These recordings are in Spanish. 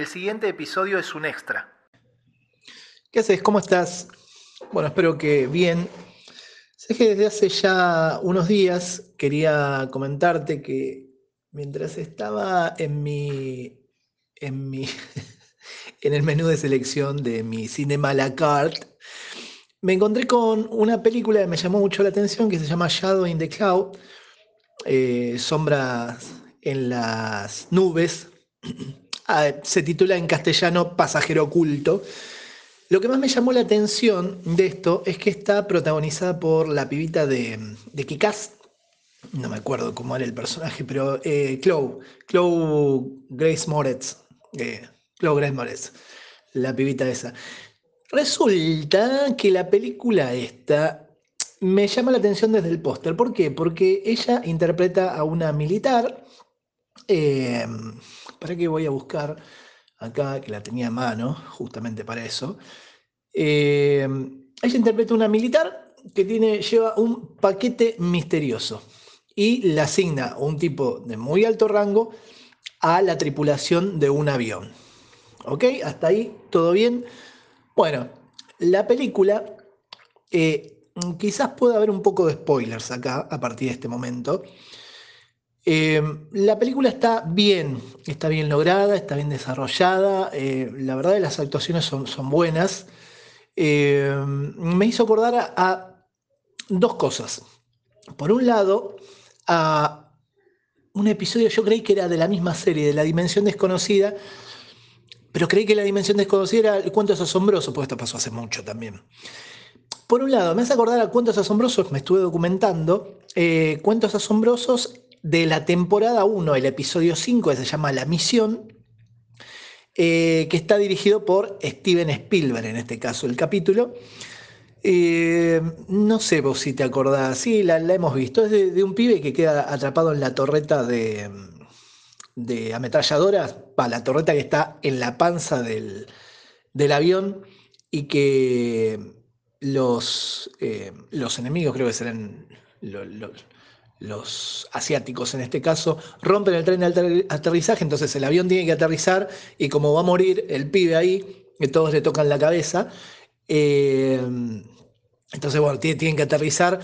El siguiente episodio es un extra. ¿Qué haces? ¿Cómo estás? Bueno, espero que bien. Sé que desde hace ya unos días quería comentarte que mientras estaba en mi. en mi. en el menú de selección de mi Cinema La Carte, me encontré con una película que me llamó mucho la atención que se llama Shadow in the Cloud, eh, Sombras en las nubes. Ah, se titula en castellano Pasajero oculto. Lo que más me llamó la atención de esto es que está protagonizada por la pibita de, de Kikaz. No me acuerdo cómo era el personaje, pero eh, Chloe, Chloe Grace Moretz. Eh, Chloe Grace Moretz, la pibita esa. Resulta que la película esta me llama la atención desde el póster. ¿Por qué? Porque ella interpreta a una militar. Eh, ¿Para qué voy a buscar acá, que la tenía a mano, justamente para eso? Eh, ella interpreta una militar que tiene, lleva un paquete misterioso y le asigna un tipo de muy alto rango a la tripulación de un avión. ¿Ok? Hasta ahí, todo bien. Bueno, la película, eh, quizás pueda haber un poco de spoilers acá a partir de este momento. Eh, la película está bien, está bien lograda, está bien desarrollada. Eh, la verdad, las actuaciones son, buenas. me hizo acordar a, dos cosas. Por un lado, a un episodio, yo creí que era de la misma serie, de La Dimensión Desconocida, pero creí que la dimensión desconocida era cuentos asombrosos, porque esto pasó hace mucho también. Por un lado, me hace acordar a cuentos asombrosos, me estuve documentando, eh, cuentos asombrosos de la temporada 1, el episodio 5, que se llama La Misión, eh, que está dirigido por Steven Spielberg, en este caso el capítulo. Eh, no sé vos si te acordás, sí, la, hemos visto, es de, un pibe que queda atrapado en la torreta de, de ametralladoras, para la torreta que está en la panza del, del avión y que los, eh, los enemigos, creo que serán los, los, asiáticos en este caso, rompen el tren de aterrizaje, entonces el avión tiene que aterrizar y como va a morir el pibe ahí, que todos le tocan la cabeza, eh, entonces bueno, tienen que aterrizar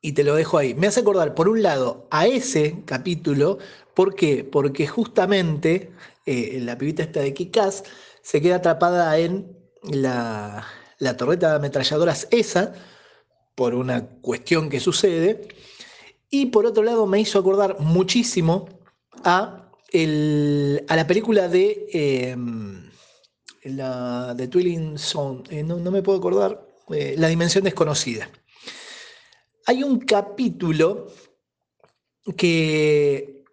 y te lo dejo ahí. Me hace acordar, por un lado, a ese capítulo ¿Por qué? Porque justamente eh, la pibita esta de Kikaz se queda atrapada en la, la torreta de ametralladoras esa, por una cuestión que sucede, y por otro lado me hizo acordar muchísimo a, el, a la película de, eh, la, de Twilling Zone, eh, no, no, me puedo acordar, eh, La Dimensión Desconocida. Hay un capítulo que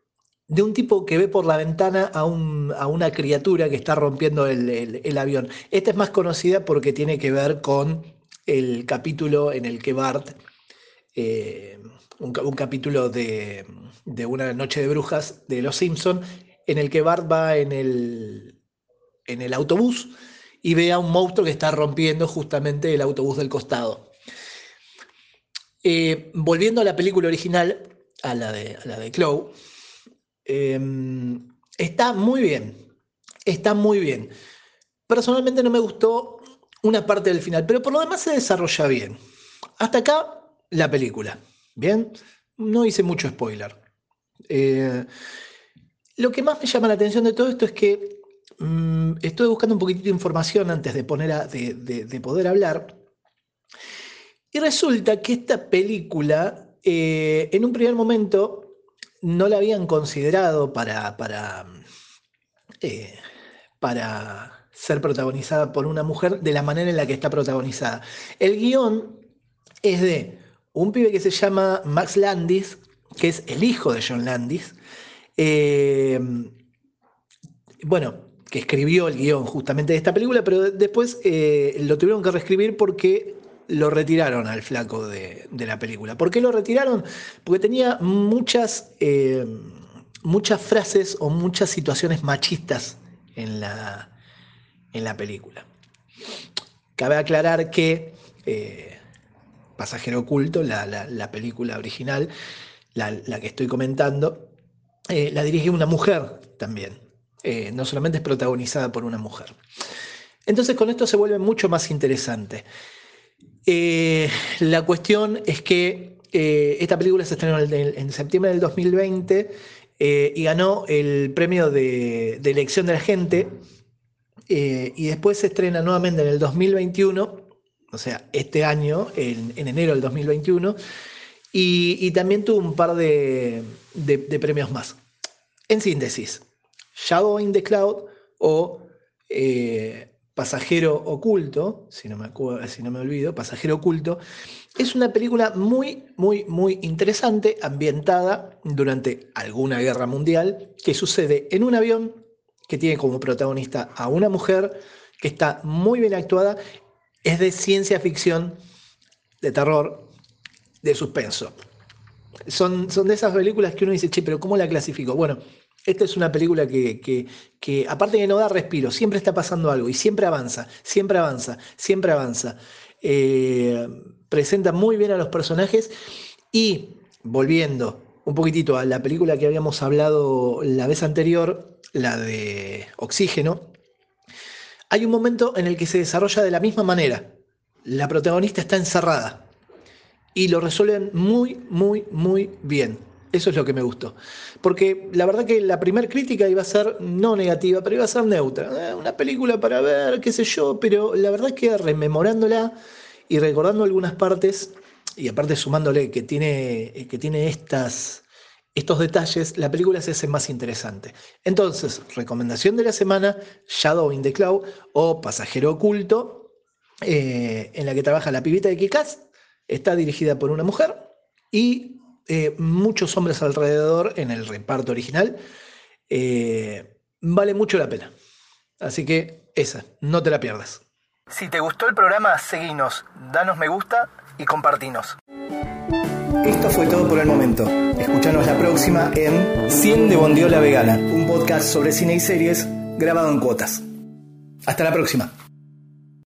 de un tipo que ve por la ventana a, un, a una criatura que está rompiendo el, el, avión. Esta es más conocida porque tiene que ver con el capítulo en el que Bart, eh, un, capítulo de, Una Noche de Brujas de Los Simpson, en el que Bart va en el, en el autobús y ve a un monstruo que está rompiendo justamente el autobús del costado. Eh, volviendo a la película original, a la de, la de Chloe, eh, está muy bien, está muy bien. Personalmente no me gustó una parte del final, pero por lo demás se desarrolla bien. Hasta acá la película. Bien, no hice mucho spoiler. Eh, lo que más me llama la atención de todo esto es que mmm, estoy buscando un poquitito de información antes de, poner a, de, de, poder hablar. Y resulta que esta película, eh, en un primer momento, no la habían considerado para, para, eh, para ser protagonizada por una mujer de la manera en la que está protagonizada. El guion es de un pibe que se llama Max Landis, que es el hijo de John Landis, eh, bueno, que escribió el guion justamente de esta película, pero después eh, lo tuvieron que reescribir porque lo retiraron al flaco de, la película. ¿Por qué lo retiraron? Porque tenía muchas, eh, muchas frases o muchas situaciones machistas en la, en la película. Cabe aclarar que Pasajero Oculto, la, la, la película original, la, que estoy comentando, eh, la dirige una mujer también. Eh, no solamente es protagonizada por una mujer. Entonces con esto se vuelve mucho más interesante. Eh, la cuestión es que esta película se estrenó en, septiembre del 2020 y ganó el premio de, elección de la gente y después se estrena nuevamente en el 2021, o sea, este año, en, enero del 2021, y, también tuvo un par de premios más. En síntesis, Shadow in the Cloud o eh, Pasajero Oculto, si no, me si no me olvido, Pasajero Oculto, es una película muy, muy, muy interesante, ambientada durante alguna guerra mundial, que sucede en un avión que tiene como protagonista a una mujer que está muy bien actuada, es de ciencia ficción, de terror, de suspenso. Son, son de esas películas que uno dice, che, pero ¿cómo la clasifico? Bueno, esta es una película que, aparte de no da respiro, siempre está pasando algo y siempre avanza, siempre avanza, siempre avanza. Eh, presenta muy bien a los personajes y volviendo un poquitito a la película que habíamos hablado la vez anterior, la de Oxígeno, hay un momento en el que se desarrolla de la misma manera. La protagonista está encerrada y lo resuelven muy, muy, muy bien. Eso es lo que me gustó. Porque la verdad que la primera crítica iba a ser no negativa, pero iba a ser neutra. Eh, una película para ver, qué sé yo, pero la verdad que rememorándola y recordando algunas partes, y aparte sumándole que tiene, que tiene estas, estos detalles, la película se hace más interesante. Entonces, recomendación de la semana, Shadow in the Cloud o Pasajero Oculto, eh, en la que trabaja la pibita de Kikaz, está dirigida por una mujer y eh, muchos hombres alrededor en el reparto original. Eh, vale mucho la pena. Así que esa, no te la pierdas. Si te gustó el programa, seguinos, danos me gusta y compartinos. Esto fue todo por el momento. Escuchanos la próxima en 100 de Bondiola Vegana, un podcast sobre cine y series grabado en cuotas. Hasta la próxima.